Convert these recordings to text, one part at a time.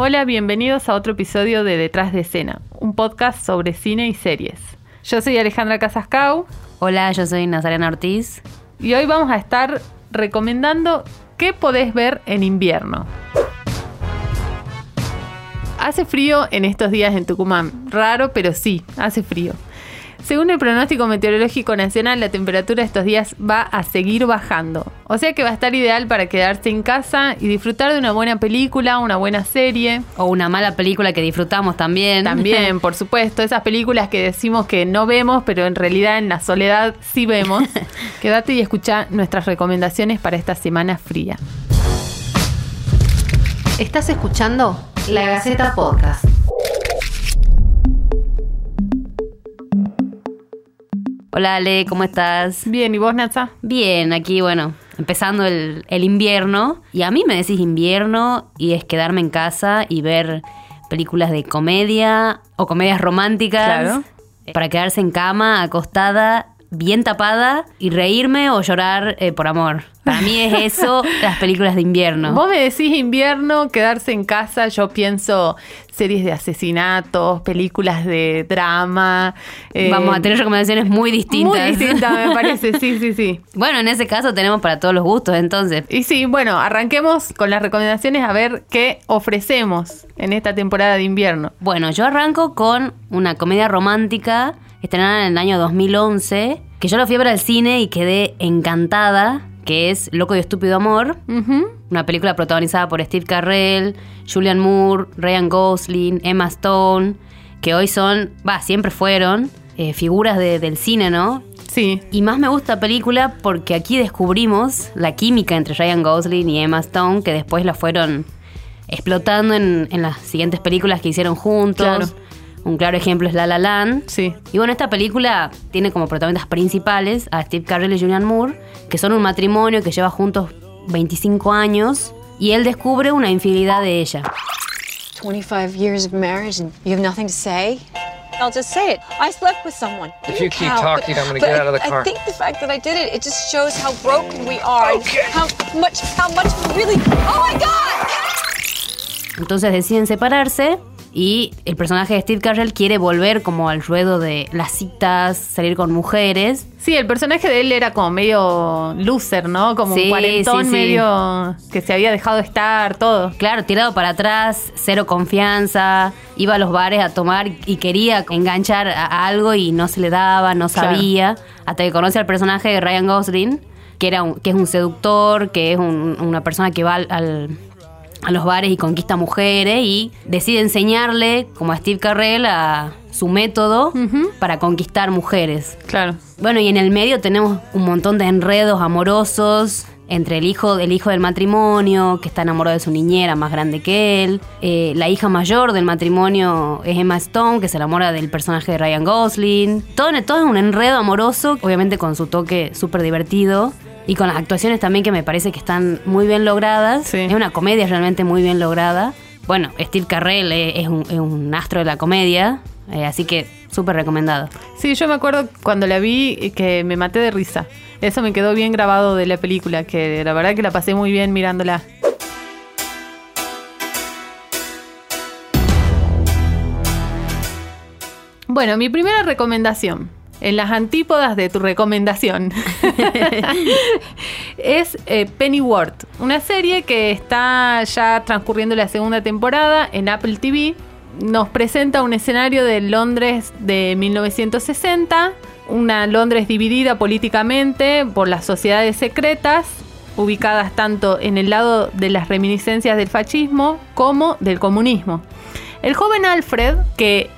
Hola, bienvenidos a otro episodio de Detrás de Escena, un podcast sobre cine y series. Yo soy Alejandra Casascau. Hola, yo soy Nazarena Ortiz. Y hoy vamos a estar recomendando qué podés ver en invierno. Hace frío en estos días en Tucumán. Raro, pero sí, hace frío. Según el pronóstico meteorológico nacional, la temperatura estos días va a seguir bajando. O sea que va a estar ideal para quedarse en casa y disfrutar de una buena película, una buena serie. O una mala película que disfrutamos también. También, por supuesto. Esas películas que decimos que no vemos, pero en realidad en la soledad sí vemos. Quédate y escucha nuestras recomendaciones para esta semana fría. Estás escuchando La Gaceta Podcast. Hola Ale, ¿cómo estás? Bien, ¿y vos, Natsa? Bien, aquí, bueno, empezando el, el invierno. Y a mí me decís invierno y es quedarme en casa y ver películas de comedia o comedias románticas. Claro. Para quedarse en cama, acostada, bien tapada y reírme o llorar eh, por amor. Para mí es eso las películas de invierno. Vos me decís invierno, quedarse en casa, yo pienso series de asesinatos, películas de drama. eh, Vamos a tener recomendaciones muy distintas. Muy distintas, me parece, sí, sí, sí. Bueno, en ese caso tenemos para todos los gustos, entonces. Y sí, bueno, arranquemos con las recomendaciones a ver qué ofrecemos en esta temporada de invierno. Bueno, yo arranco con una comedia romántica estrenada en el año 2011, que yo la fui a ver al cine y quedé encantada, que es Loco y Estúpido Amor, una película protagonizada por Steve Carrell, Julian Moore, Ryan Gosling, Emma Stone, que hoy son, va, siempre fueron eh, figuras de- del cine, ¿no? Sí, Y más me gusta la película porque aquí descubrimos la química entre Ryan Gosling y Emma Stone, que después la fueron explotando en, en las siguientes películas que hicieron juntos. Claro. Un claro ejemplo es La La Land. sí. Y bueno, esta película tiene como protagonistas principales a Steve Carell y Julian Moore, que son un matrimonio que lleva juntos 25 años, y él descubre una infidelidad de ella. 25 years of marriage and you have nothing to say? I'll just say it. I slept with someone. If you keep How? talking, I'm gonna but get out of the car. I think the fact that I did it, it just shows how broken we are. and How much, how much we really. Oh my God! Entonces deciden separarse y el personaje de Steve Carell quiere volver como al ruedo de las citas, salir con mujeres. Sí, el personaje de él era como medio loser, ¿no? Como Sí, un cuarentón sí, sí. medio que se había dejado estar, todo. Claro, tirado para atrás, cero confianza, iba a los bares a tomar y quería enganchar a algo y no se le daba, no Claro. sabía, hasta que conoce al personaje de Ryan Gosling, que, era un- que es un seductor, que es un- una persona que va al- al- a los bares y conquista mujeres y decide enseñarle, como a Steve Carrell, a su método para conquistar mujeres. Claro. Bueno, y en el medio tenemos un montón de enredos amorosos entre el hijo, el hijo del matrimonio, que está enamorado de su niñera más grande que él. Eh, la hija mayor del matrimonio es Emma Stone, que se enamora del personaje de Ryan Gosling. Todo, todo es un enredo amoroso, obviamente con su toque súper divertido. Y con las actuaciones también que me parece que están muy bien logradas. Sí. Es una comedia realmente muy bien lograda. Bueno, Steve Carrell eh, es un, es un astro de la comedia, eh, así que súper recomendado. Sí, yo me acuerdo cuando la vi que me maté de risa. Eso me quedó bien grabado de la película, que la verdad que la pasé muy bien mirándola. Bueno, mi primera recomendación, en las antípodas de tu recomendación, es eh, Pennyworth, una serie que está ya transcurriendo la segunda temporada en Apple TV. Nos presenta un escenario de Londres de 1960, una Londres dividida políticamente por las sociedades secretas, ubicadas tanto en el lado de las reminiscencias del fascismo como del comunismo. El joven Alfred, que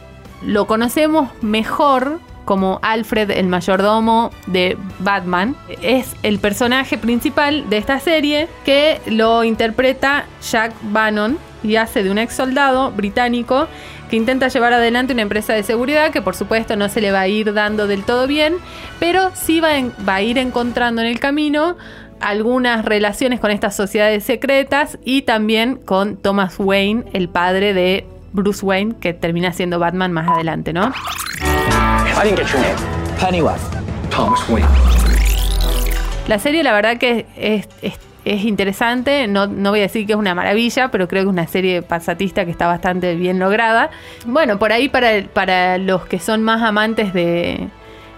lo conocemos mejor como Alfred el mayordomo de Batman, es el personaje principal de esta serie que lo interpreta Jack Bannon y hace de un ex soldado británico que intenta llevar adelante una empresa de seguridad que por supuesto no se le va a ir dando del todo bien, pero sí va, a ir encontrando en el camino algunas relaciones con estas sociedades secretas y también con Thomas Wayne, el padre de Bruce Wayne, que termina siendo Batman más adelante, ¿no? I didn't get your name. Pennyworth. Thomas Wayne. La serie la verdad que es- es- es interesante, no, no voy a decir que es una maravilla, pero creo que es una serie pasatista que está bastante bien lograda. Bueno, por ahí para, para los que son más amantes de,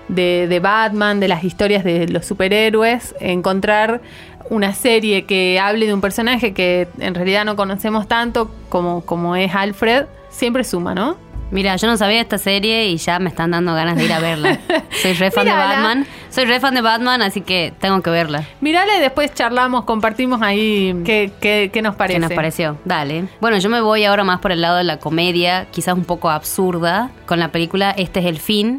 de, de Batman, de las historias de los superhéroes, encontrar una serie que hable de un personaje que en realidad no conocemos tanto como, como es Alfred, siempre suma, ¿no? Mira, yo no sabía esta serie y ya me están dando ganas de ir a verla. Soy re fan de. Batman. Soy re fan de Batman, así que tengo que verla. Mirala y después charlamos, compartimos ahí qué, qué- qué nos parece. ¿Qué nos pareció? Dale. Bueno, yo me voy ahora más por el lado de la comedia, quizás un poco absurda, con la película Este es el fin.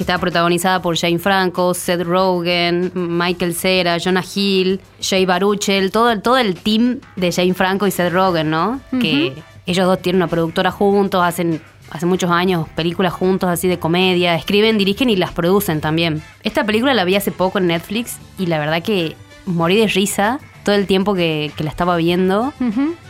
Que está protagonizada por Jane Franco, Seth Rogen, Michael Cera, Jonah Hill, Jay Baruchel, todo, el- todo el team de Jane Franco y Seth Rogen, ¿no? Que ellos dos tienen una productora juntos, hacen hace muchos años películas juntos así de comedia, escriben, dirigen y las producen también. Esta película la vi hace poco en Netflix y la verdad que morí de risa todo el tiempo que, que la estaba viendo.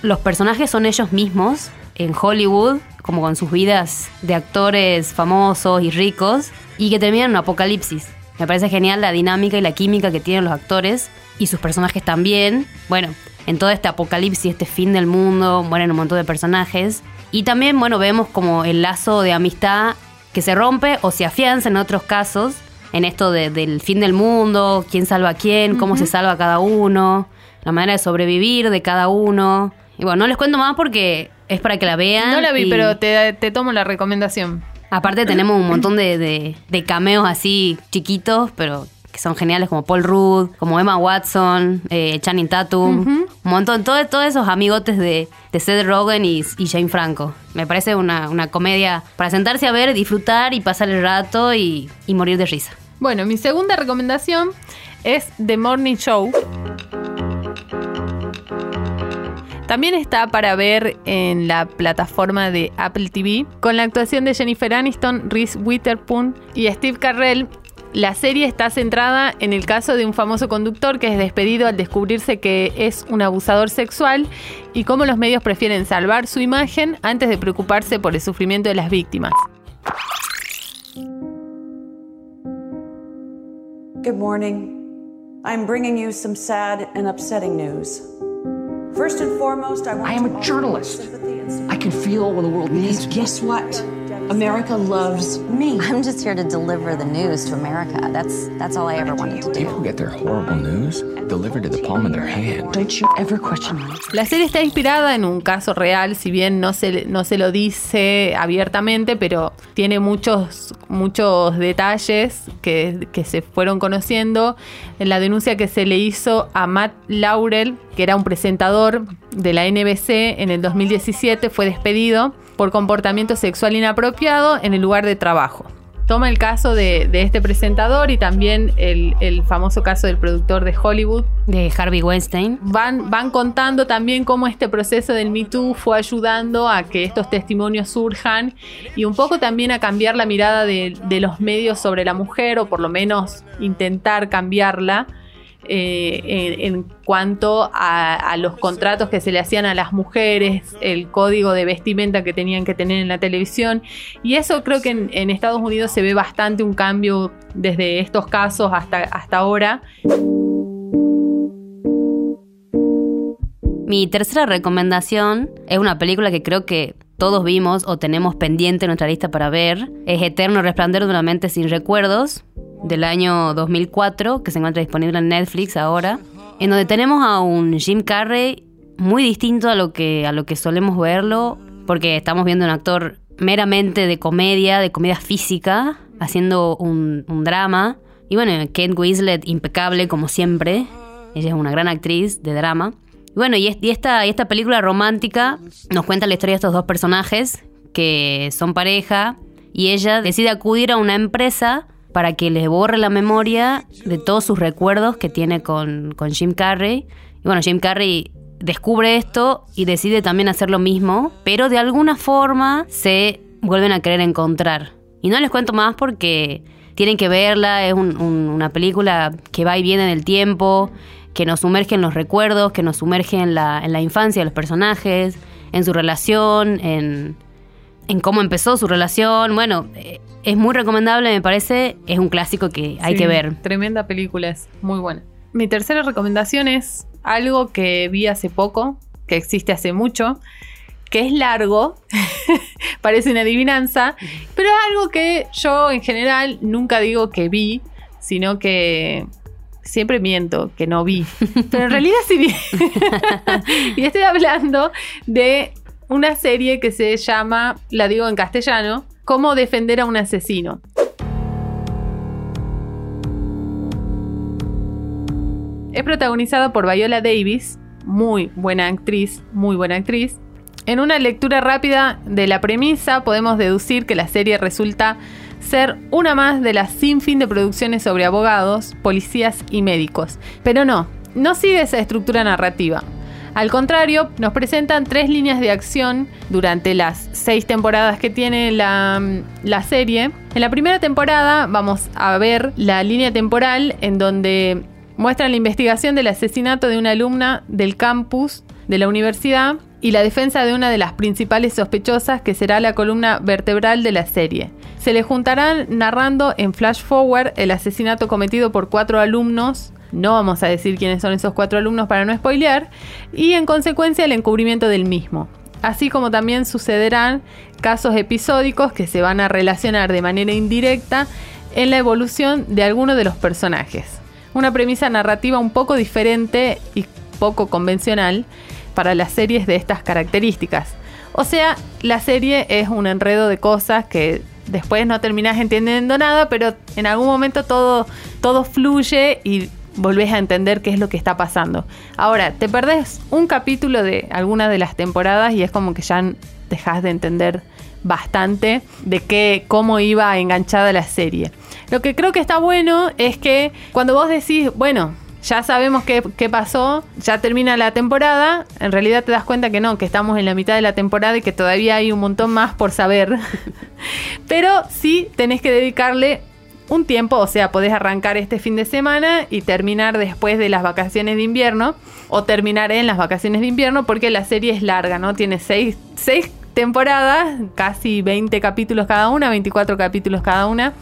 Los personajes son ellos mismos en Hollywood, como con sus vidas de actores famosos y ricos, y que terminan en un apocalipsis. Me parece genial la dinámica y la química que tienen los actores y sus personajes también. Bueno, en todo este apocalipsis, este fin del mundo, mueren un montón de personajes. Y también, bueno, vemos como el lazo de amistad que se rompe o se afianza en otros casos, en esto de- del fin del mundo, quién salva a quién, cómo se salva cada uno, la manera de sobrevivir de cada uno. Y bueno, no les cuento más porque es para que la vean. No la vi, y- pero te, te tomo la recomendación. Aparte tenemos un montón de, de- de cameos así chiquitos, pero que son geniales, como Paul Rudd, como Emma Watson, eh, Channing Tatum, un montón, todo- todos esos amigotes de, de Seth Rogen y, y Jane Franco. Me parece una, una comedia para sentarse a ver, disfrutar y pasar el rato y, y morir de risa. Bueno, mi segunda recomendación es The Morning Show. También está para ver en la plataforma de Apple TV con la actuación de Jennifer Aniston, Reese Witherspoon y Steve Carell. La serie está centrada en el caso de un famoso conductor que es despedido al descubrirse que es un abusador sexual y cómo los medios prefieren salvar su imagen antes de preocuparse por el sufrimiento de las víctimas. Good morning. I'm bringing you some sad and upsetting news. First and foremost, I want I am a journalist. I can feel when the world needs. Guess what? America loves me. I'm just here to deliver the news to America. That's that's all I ever wanted to do. People get their horrible news delivered to the palm of their hand. Don't you ever question me. La serie está inspirada en un caso real, si bien no se, no se lo dice abiertamente, pero tiene muchos, muchos detalles que, que se fueron conociendo. En la denuncia que se le hizo a Matt Laurel, que era un presentador de la NBC en el 2017, fue despedido por comportamiento sexual inapropiado en el lugar de trabajo. Toma el caso de, de este presentador y también el, el famoso caso del productor de Hollywood, De Harvey Weinstein. van, van contando también cómo este proceso del Me Too fue ayudando a que estos testimonios surjan y un poco también a cambiar la mirada de, de los medios sobre la mujer o por lo menos intentar cambiarla. Eh, en, cuanto a, los contratos que se le hacían a las mujeres, el código de vestimenta que tenían que tener en la televisión. Y eso creo que en, en Estados Unidos se ve bastante un cambio desde estos casos hasta, hasta ahora. Mi tercera recomendación es una película que creo que todos vimos o tenemos pendiente en nuestra lista para ver. Es Eterno Resplandor de una mente sin recuerdos, del año 2004, que se encuentra disponible en Netflix ahora, en donde tenemos a un Jim Carrey muy distinto a lo que, a lo que solemos verlo, porque estamos viendo un actor meramente de comedia, de comedia física, haciendo un, drama. Y bueno, Kate Winslet, impecable como siempre. Ella es una gran actriz de drama. Y bueno, y esta, y esta película romántica nos cuenta la historia de estos dos personajes que son pareja y ella decide acudir a una empresa para que les borre la memoria de todos sus recuerdos que tiene con, con Jim Carrey. Y bueno, Jim Carrey descubre esto y decide también hacer lo mismo, pero de alguna forma se vuelven a querer encontrar. Y no les cuento más porque tienen que verla, es un- un- una película que va y viene en el tiempo, que nos sumerge en los recuerdos, que nos sumerge en la, en la infancia de los personajes, en su relación, en, en cómo empezó su relación. Bueno, eh, es muy recomendable, me parece. Es un clásico que hay Sí, que ver. Tremenda película, es muy buena. Mi tercera recomendación es algo que vi hace poco, que existe hace mucho, que es largo, parece una adivinanza, pero es algo que yo en general nunca digo que vi, sino que siempre miento que no vi, pero en realidad sí vi. y estoy hablando de una serie que se llama, la digo en castellano, Cómo defender a un asesino. Es protagonizada por Viola Davis, muy buena actriz, muy buena actriz. En una lectura rápida de la premisa podemos deducir que la serie resulta ser una más de las sinfín de producciones sobre abogados, policías y médicos. Pero no, no sigue esa estructura narrativa. Al contrario, nos presentan tres líneas de acción durante las seis temporadas que tiene la, la serie. En la primera temporada vamos a ver la línea temporal en donde muestran la investigación del asesinato de una alumna del campus de la universidad y la defensa de una de las principales sospechosas que será la columna vertebral de la serie. Se le juntarán narrando en flash forward el asesinato cometido por cuatro alumnos, no vamos a decir quiénes son esos cuatro alumnos para no spoilear, y en consecuencia el encubrimiento del mismo. Así como también sucederán casos episódicos que se van a relacionar de manera indirecta en la evolución de alguno de los personajes. Una premisa narrativa un poco diferente y poco convencional para las series de estas características. O sea, la serie es un enredo de cosas que después no terminás entendiendo nada, pero en algún momento todo, todo fluye y volvés a entender qué es lo que está pasando. Ahora, te perdés un capítulo de alguna de las temporadas y es como que ya dejas de entender bastante de qué, cómo iba enganchada la serie. Lo que creo que está bueno es que cuando vos decís, bueno, ya sabemos qué, qué, pasó, ya termina la temporada, en realidad te das cuenta que no, que estamos en la mitad de la temporada y que todavía hay un montón más por saber. Pero sí tenés que dedicarle un tiempo, o sea, podés arrancar este fin de semana y terminar después de las vacaciones de invierno, o terminar en las vacaciones de invierno, porque la serie es larga, ¿no? Tiene seis, seis temporadas, casi 20 capítulos cada una, 24 capítulos cada una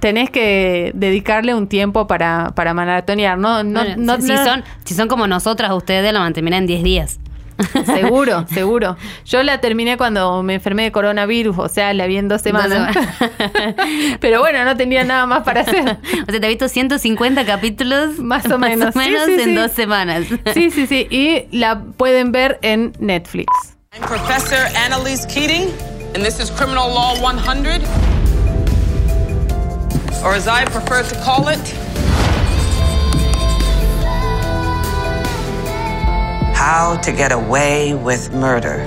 tenés que dedicarle un tiempo para, para maratonear, ¿no? no, Bueno, no, si, no- son, si son como nosotras, ustedes lo mantendrán en 10 días. Seguro, seguro. Yo la terminé cuando me enfermé de coronavirus, o sea, la vi en dos semanas. Pero bueno, no tenía nada más para hacer. O sea, te has visto 150 capítulos Más o menos. Sí, menos sí, en sí. dos semanas. Sí, sí, sí. Y la pueden ver en Netflix. I'm Professor Annalise Keating, and this is Criminal Law 100. Or as I prefer to call it, How to Get Away with Murder.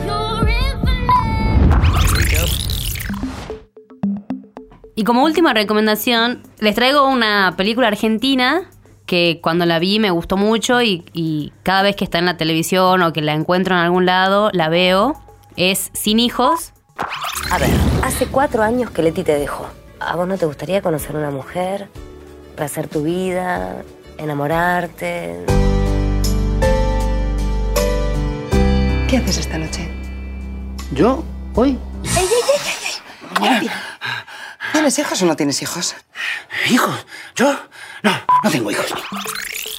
Y como última recomendación, les traigo una película argentina que cuando la vi me gustó mucho y, y cada vez que está en la televisión o que la encuentro en algún lado, la veo. Es Sin Hijos. A ver, hace cuatro años que Leti te dejó. ¿A vos no te gustaría conocer una mujer? Rehacer tu vida, enamorarte. ¿Qué haces esta noche? ¿Yo? ¿Hoy? ¿Tienes hijos o no tienes hijos? ¿Hijos? ¿Yo? No, no tengo hijos.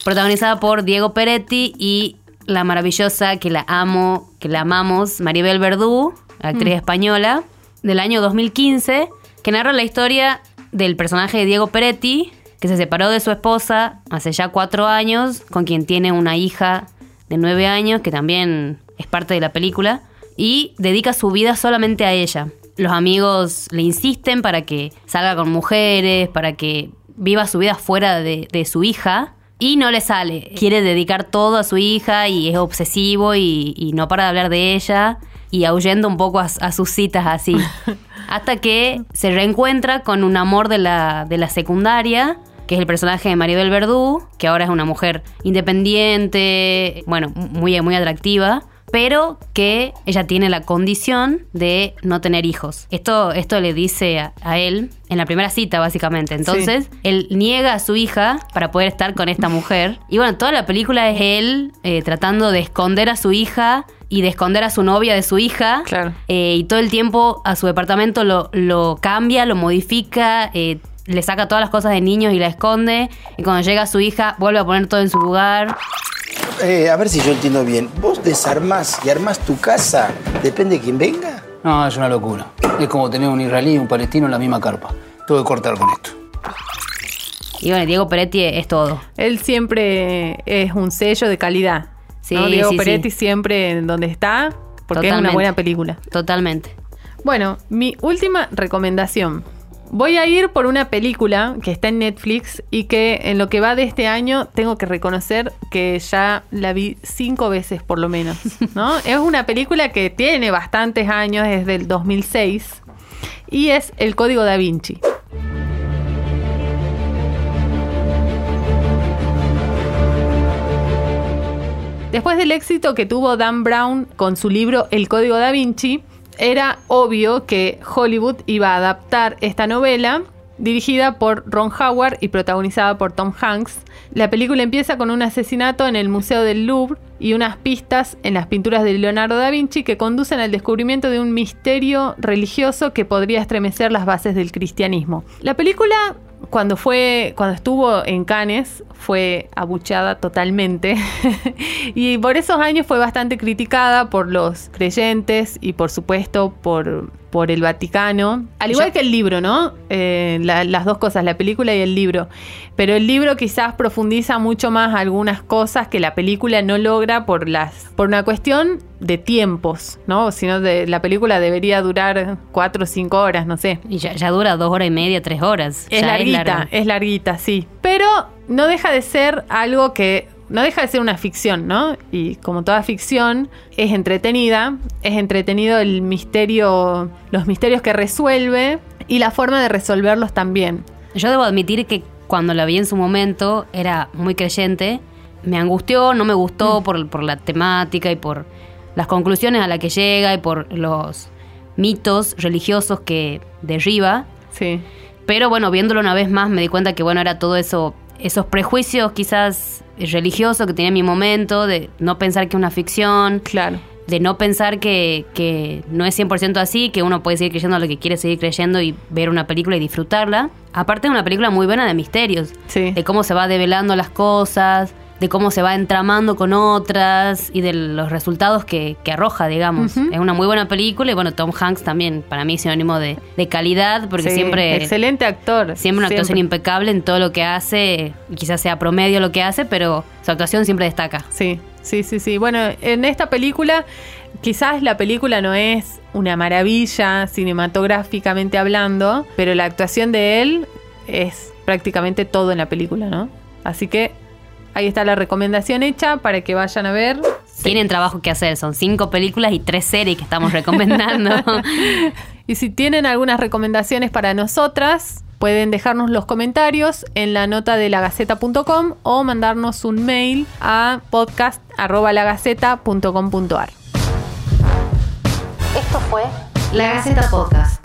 protagonizada por Diego Peretti y la maravillosa, que la amo, que la amamos, Maribel Verdú, actriz Mm. española, del año 2015, que narra la historia del personaje de Diego Peretti, que se separó de su esposa hace ya cuatro años, con quien tiene una hija de nueve años, que también es parte de la película, y dedica su vida solamente a ella. Los amigos le insisten para que salga con mujeres, para que viva su vida fuera de, de su hija, y no le sale. Quiere dedicar todo a su hija y es obsesivo y, y no para de hablar de ella y ahuyendo un poco a, a sus citas así. Hasta que se reencuentra con un amor de la, de la secundaria, que es el personaje de Maribel Verdú, que ahora es una mujer independiente, bueno, muy, muy atractiva, pero que ella tiene la condición de no tener hijos. Esto, esto le dice a, a él en la primera cita, básicamente. Entonces, él niega a su hija para poder estar con esta mujer. Y bueno, toda la película es él eh, tratando de esconder a su hija y de esconder a su novia de su hija. Claro. Eh, y todo el tiempo a su departamento lo, lo cambia, lo modifica, eh, le saca todas las cosas de niños y la esconde. Y cuando llega su hija, vuelve a poner todo en su lugar. Eh, a ver si yo entiendo bien. ¿Vos desarmás y armás tu casa? ¿Depende de quién venga? No, es una locura. Es como tener un israelí y un palestino en la misma carpa. Tengo que cortar con esto. Y bueno, Diego Peretti es todo. Él siempre es un sello de calidad. Sí, ¿no? Diego sí, Peretti sí. siempre en donde está, porque es una buena película. Totalmente. Bueno, mi última recomendación. Voy a ir por una película que está en Netflix y que en lo que va de este año tengo que reconocer que ya la vi cinco veces por lo menos. ¿no? es una película que tiene bastantes años, es del 2006 y es El Código da Vinci. Después del éxito que tuvo Dan Brown con su libro El Código da Vinci, era obvio que Hollywood iba a adaptar esta novela dirigida por Ron Howard y protagonizada por Tom Hanks. La película empieza con un asesinato en el Museo del Louvre y unas pistas en las pinturas de Leonardo da Vinci que conducen al descubrimiento de un misterio religioso que podría estremecer las bases del cristianismo. La película cuando fue cuando estuvo en Cannes fue abucheada totalmente. Y por esos años fue bastante criticada por los creyentes y por supuesto por por el Vaticano, al igual que el libro, ¿no? Eh, la- las dos cosas, la película y el libro. Pero el libro quizás profundiza mucho más algunas cosas que la película no logra por las por una cuestión de tiempos, ¿no? Si no, de, la película debería durar cuatro o cinco horas, no sé. Y ya, ya dura dos horas y media, tres horas. Es Ya larguita, larga. es larguita, sí. Pero no deja de ser algo que. No deja de ser una ficción, ¿no? Y como toda ficción, es entretenida. Es entretenido el misterio. Los misterios que resuelve. Y la forma de resolverlos también. Yo debo admitir que cuando la vi en su momento era muy creyente. Me angustió, no me gustó por, por la temática y por las conclusiones a las que llega y por los mitos religiosos que derriba. Sí. Pero bueno, viéndolo una vez más me di cuenta que bueno, era todo eso, esos prejuicios quizás religiosos que tenía en mi momento, de no pensar que es una ficción, Claro. de no pensar que, que no es 100% así, que uno puede seguir creyendo lo que quiere seguir creyendo y ver una película y disfrutarla. Aparte es una película muy buena de misterios, Sí. de cómo se va develando las cosas, de cómo se va entramando con otras y de los resultados que, que arroja, digamos. Es una muy buena película y bueno, Tom Hanks también para mí es sinónimo de, de calidad porque Sí, siempre... Excelente actor. Siempre una actuación impecable en todo lo que hace, y quizás sea promedio lo que hace, pero su actuación siempre destaca. Sí, sí, sí, sí. Bueno, en esta película, quizás la película no es una maravilla cinematográficamente hablando, pero la actuación de él es prácticamente todo en la película, ¿no? Así que ahí está la recomendación hecha para que vayan a ver. Tienen trabajo que hacer, son cinco películas y tres series que estamos recomendando. Y si tienen algunas recomendaciones para nosotras, pueden dejarnos los comentarios en la nota de lagaceta.com o mandarnos un mail a podcast.lagaceta.com.ar. Esto fue La Gaceta Podcast.